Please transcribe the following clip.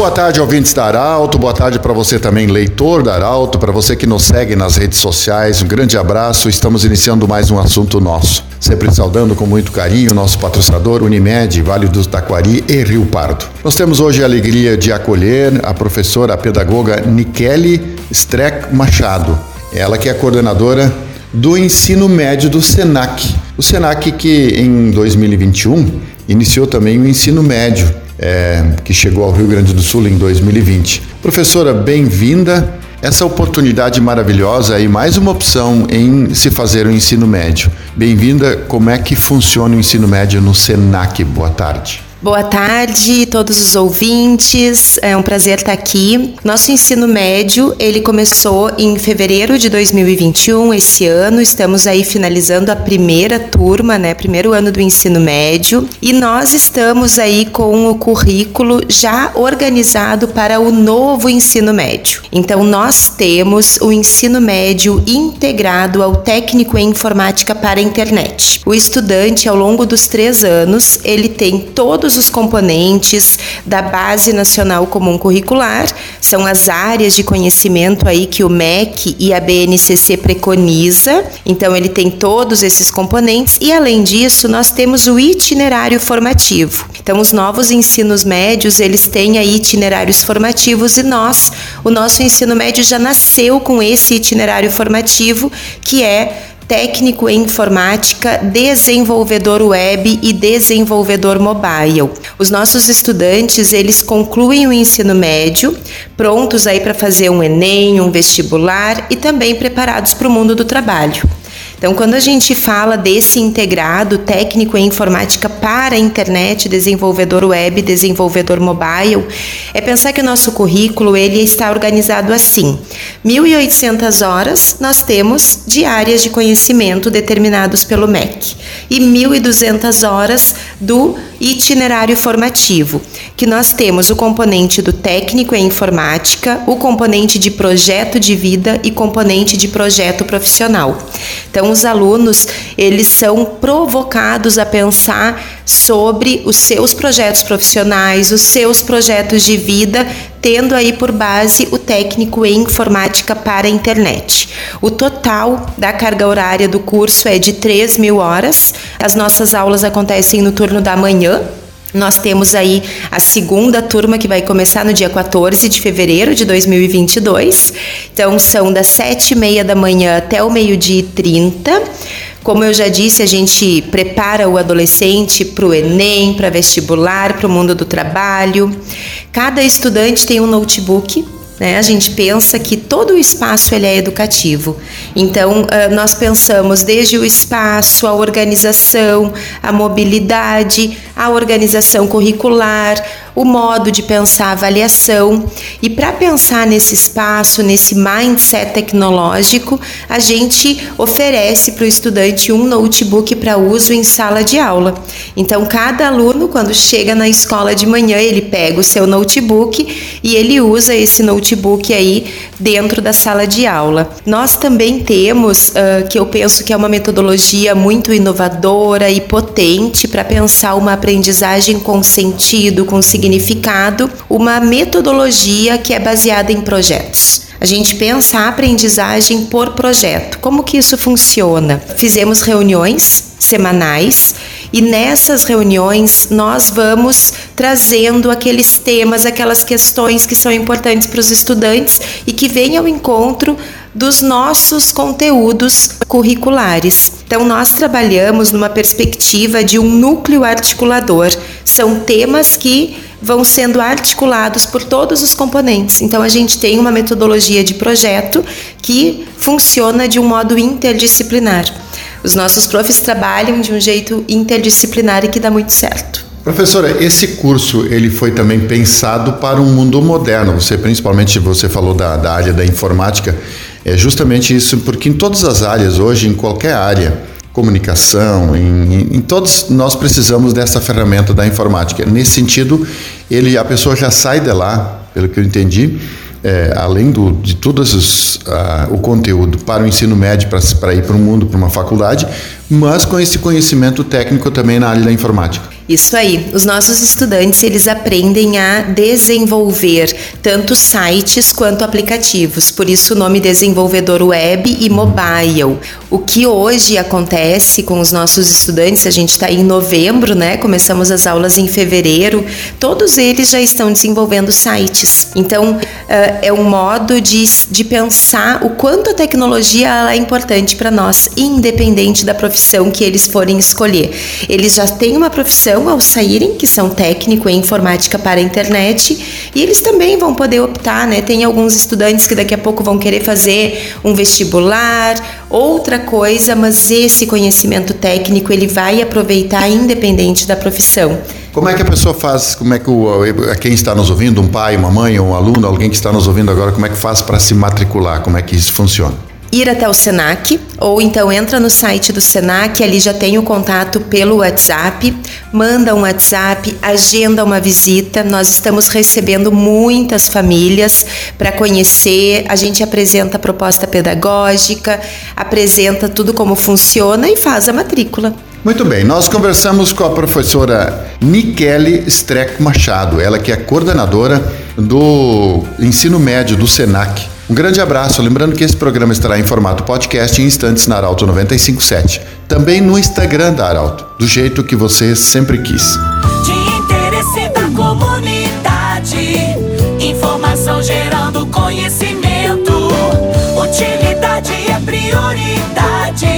boa tarde, ouvintes da Arauto. Boa tarde para você também, leitor da Arauto, para você que nos segue nas redes sociais. Um grande abraço. Estamos iniciando mais um assunto nosso. Sempre saudando com muito carinho nosso patrocinador Unimed, Vale do Taquari e Rio Pardo. Nós temos hoje a alegria de acolher a professora a pedagoga Nikele Streck Machado. Ela que é coordenadora do ensino médio do SENAC. O SENAC que em 2021 iniciou também o ensino médio é, que chegou ao Rio Grande do Sul em 2020. Professora, bem-vinda. Essa oportunidade maravilhosa e mais uma opção em se fazer o ensino médio. Bem-vinda. Como é que funciona o ensino médio no SENAC? Boa tarde. Boa tarde, todos os ouvintes. É um prazer estar aqui. Nosso ensino médio, ele começou em fevereiro de 2021, esse ano. Estamos aí finalizando a primeira turma, né? Primeiro ano do ensino médio. E nós estamos aí com o currículo já organizado para o novo ensino médio. Então, nós temos o ensino médio integrado ao técnico em informática para a internet. O estudante, ao longo dos três anos, ele tem todos todos os componentes da Base Nacional Comum Curricular, são as áreas de conhecimento aí que o MEC e a BNCC preconiza. Então ele tem todos esses componentes e além disso, nós temos o itinerário formativo. Então os novos ensinos médios, eles têm aí itinerários formativos e nós, o nosso ensino médio já nasceu com esse itinerário formativo, que é técnico em informática, desenvolvedor web e desenvolvedor mobile. Os nossos estudantes, eles concluem o ensino médio, prontos aí para fazer um ENEM, um vestibular e também preparados para o mundo do trabalho. Então, quando a gente fala desse integrado técnico em informática para a internet, desenvolvedor web, desenvolvedor mobile, é pensar que o nosso currículo ele está organizado assim: 1.800 horas nós temos de áreas de conhecimento determinados pelo MEC. E 1.200 horas do itinerário formativo, que nós temos o componente do técnico em informática, o componente de projeto de vida e componente de projeto profissional. Então, os alunos, eles são provocados a pensar sobre os seus projetos profissionais, os seus projetos de vida, tendo aí por base o técnico em informática para a internet. O total da carga horária do curso é de 3 mil horas. As nossas aulas acontecem no turno da manhã, nós temos aí a segunda turma que vai começar no dia 14 de fevereiro de 2022. Então, são das sete e meia da manhã até o meio-dia e trinta. Como eu já disse, a gente prepara o adolescente para o Enem, para vestibular, para o mundo do trabalho. Cada estudante tem um notebook né? A gente pensa que todo o espaço ele é educativo. Então, nós pensamos desde o espaço, a organização, a mobilidade, a organização curricular, o modo de pensar a avaliação. E para pensar nesse espaço, nesse mindset tecnológico, a gente oferece para o estudante um notebook para uso em sala de aula. Então, cada aluno, quando chega na escola de manhã, ele pega o seu notebook e ele usa esse notebook aí dentro da sala de aula. Nós também temos, uh, que eu penso que é uma metodologia muito inovadora e potente para pensar uma aprendizagem com sentido, com significado significado, uma metodologia que é baseada em projetos. A gente pensa a aprendizagem por projeto. Como que isso funciona? Fizemos reuniões semanais e nessas reuniões nós vamos trazendo aqueles temas, aquelas questões que são importantes para os estudantes e que vêm ao encontro dos nossos conteúdos curriculares. Então, nós trabalhamos numa perspectiva de um núcleo articulador. São temas que vão sendo articulados por todos os componentes. Então, a gente tem uma metodologia de projeto que funciona de um modo interdisciplinar. Os nossos profs trabalham de um jeito interdisciplinar e que dá muito certo. Professora, esse curso ele foi também pensado para um mundo moderno. Você, principalmente, você falou da, da área da informática. É justamente isso, porque em todas as áreas hoje, em qualquer área, comunicação, em, em, todos nós precisamos dessa ferramenta da informática. Nesse sentido, ele, a pessoa já sai de lá, pelo que eu entendi, é, além do, de todo uh, o conteúdo para o ensino médio, para ir para o mundo, para uma faculdade, mas com esse conhecimento técnico também na área da informática. Isso aí. Os nossos estudantes, eles aprendem a desenvolver tanto sites quanto aplicativos. Por isso o nome desenvolvedor web e mobile. O que hoje acontece com os nossos estudantes, a gente está em novembro, né? Começamos as aulas em fevereiro. Todos eles já estão desenvolvendo sites. Então, é um modo de, de pensar o quanto a tecnologia é importante para nós, independente da profissão que eles forem escolher. Eles já têm uma profissão ao saírem, que são técnico em informática para a internet, e eles também vão poder optar, né? Tem alguns estudantes que daqui a pouco vão querer fazer um vestibular, outra coisa, mas esse conhecimento técnico ele vai aproveitar independente da profissão. Como é que a pessoa faz? Como é que o, quem está nos ouvindo, um pai, uma mãe, um aluno, alguém que está nos ouvindo agora, como é que faz para se matricular? Como é que isso funciona? Ir até o Senac ou então entra no site do Senac, ali já tem o contato pelo WhatsApp, manda um WhatsApp, agenda uma visita. Nós estamos recebendo muitas famílias para conhecer, a gente apresenta a proposta pedagógica, apresenta tudo como funciona e faz a matrícula. Muito bem, nós conversamos com a professora Nikele Streck Machado, ela que é coordenadora do ensino médio do SENAC. Um grande abraço, lembrando que esse programa estará em formato podcast em instantes na Arauto 957. Também no Instagram da Arauto, do jeito que você sempre quis. De interesse da comunidade, informação gerando conhecimento, utilidade é prioridade.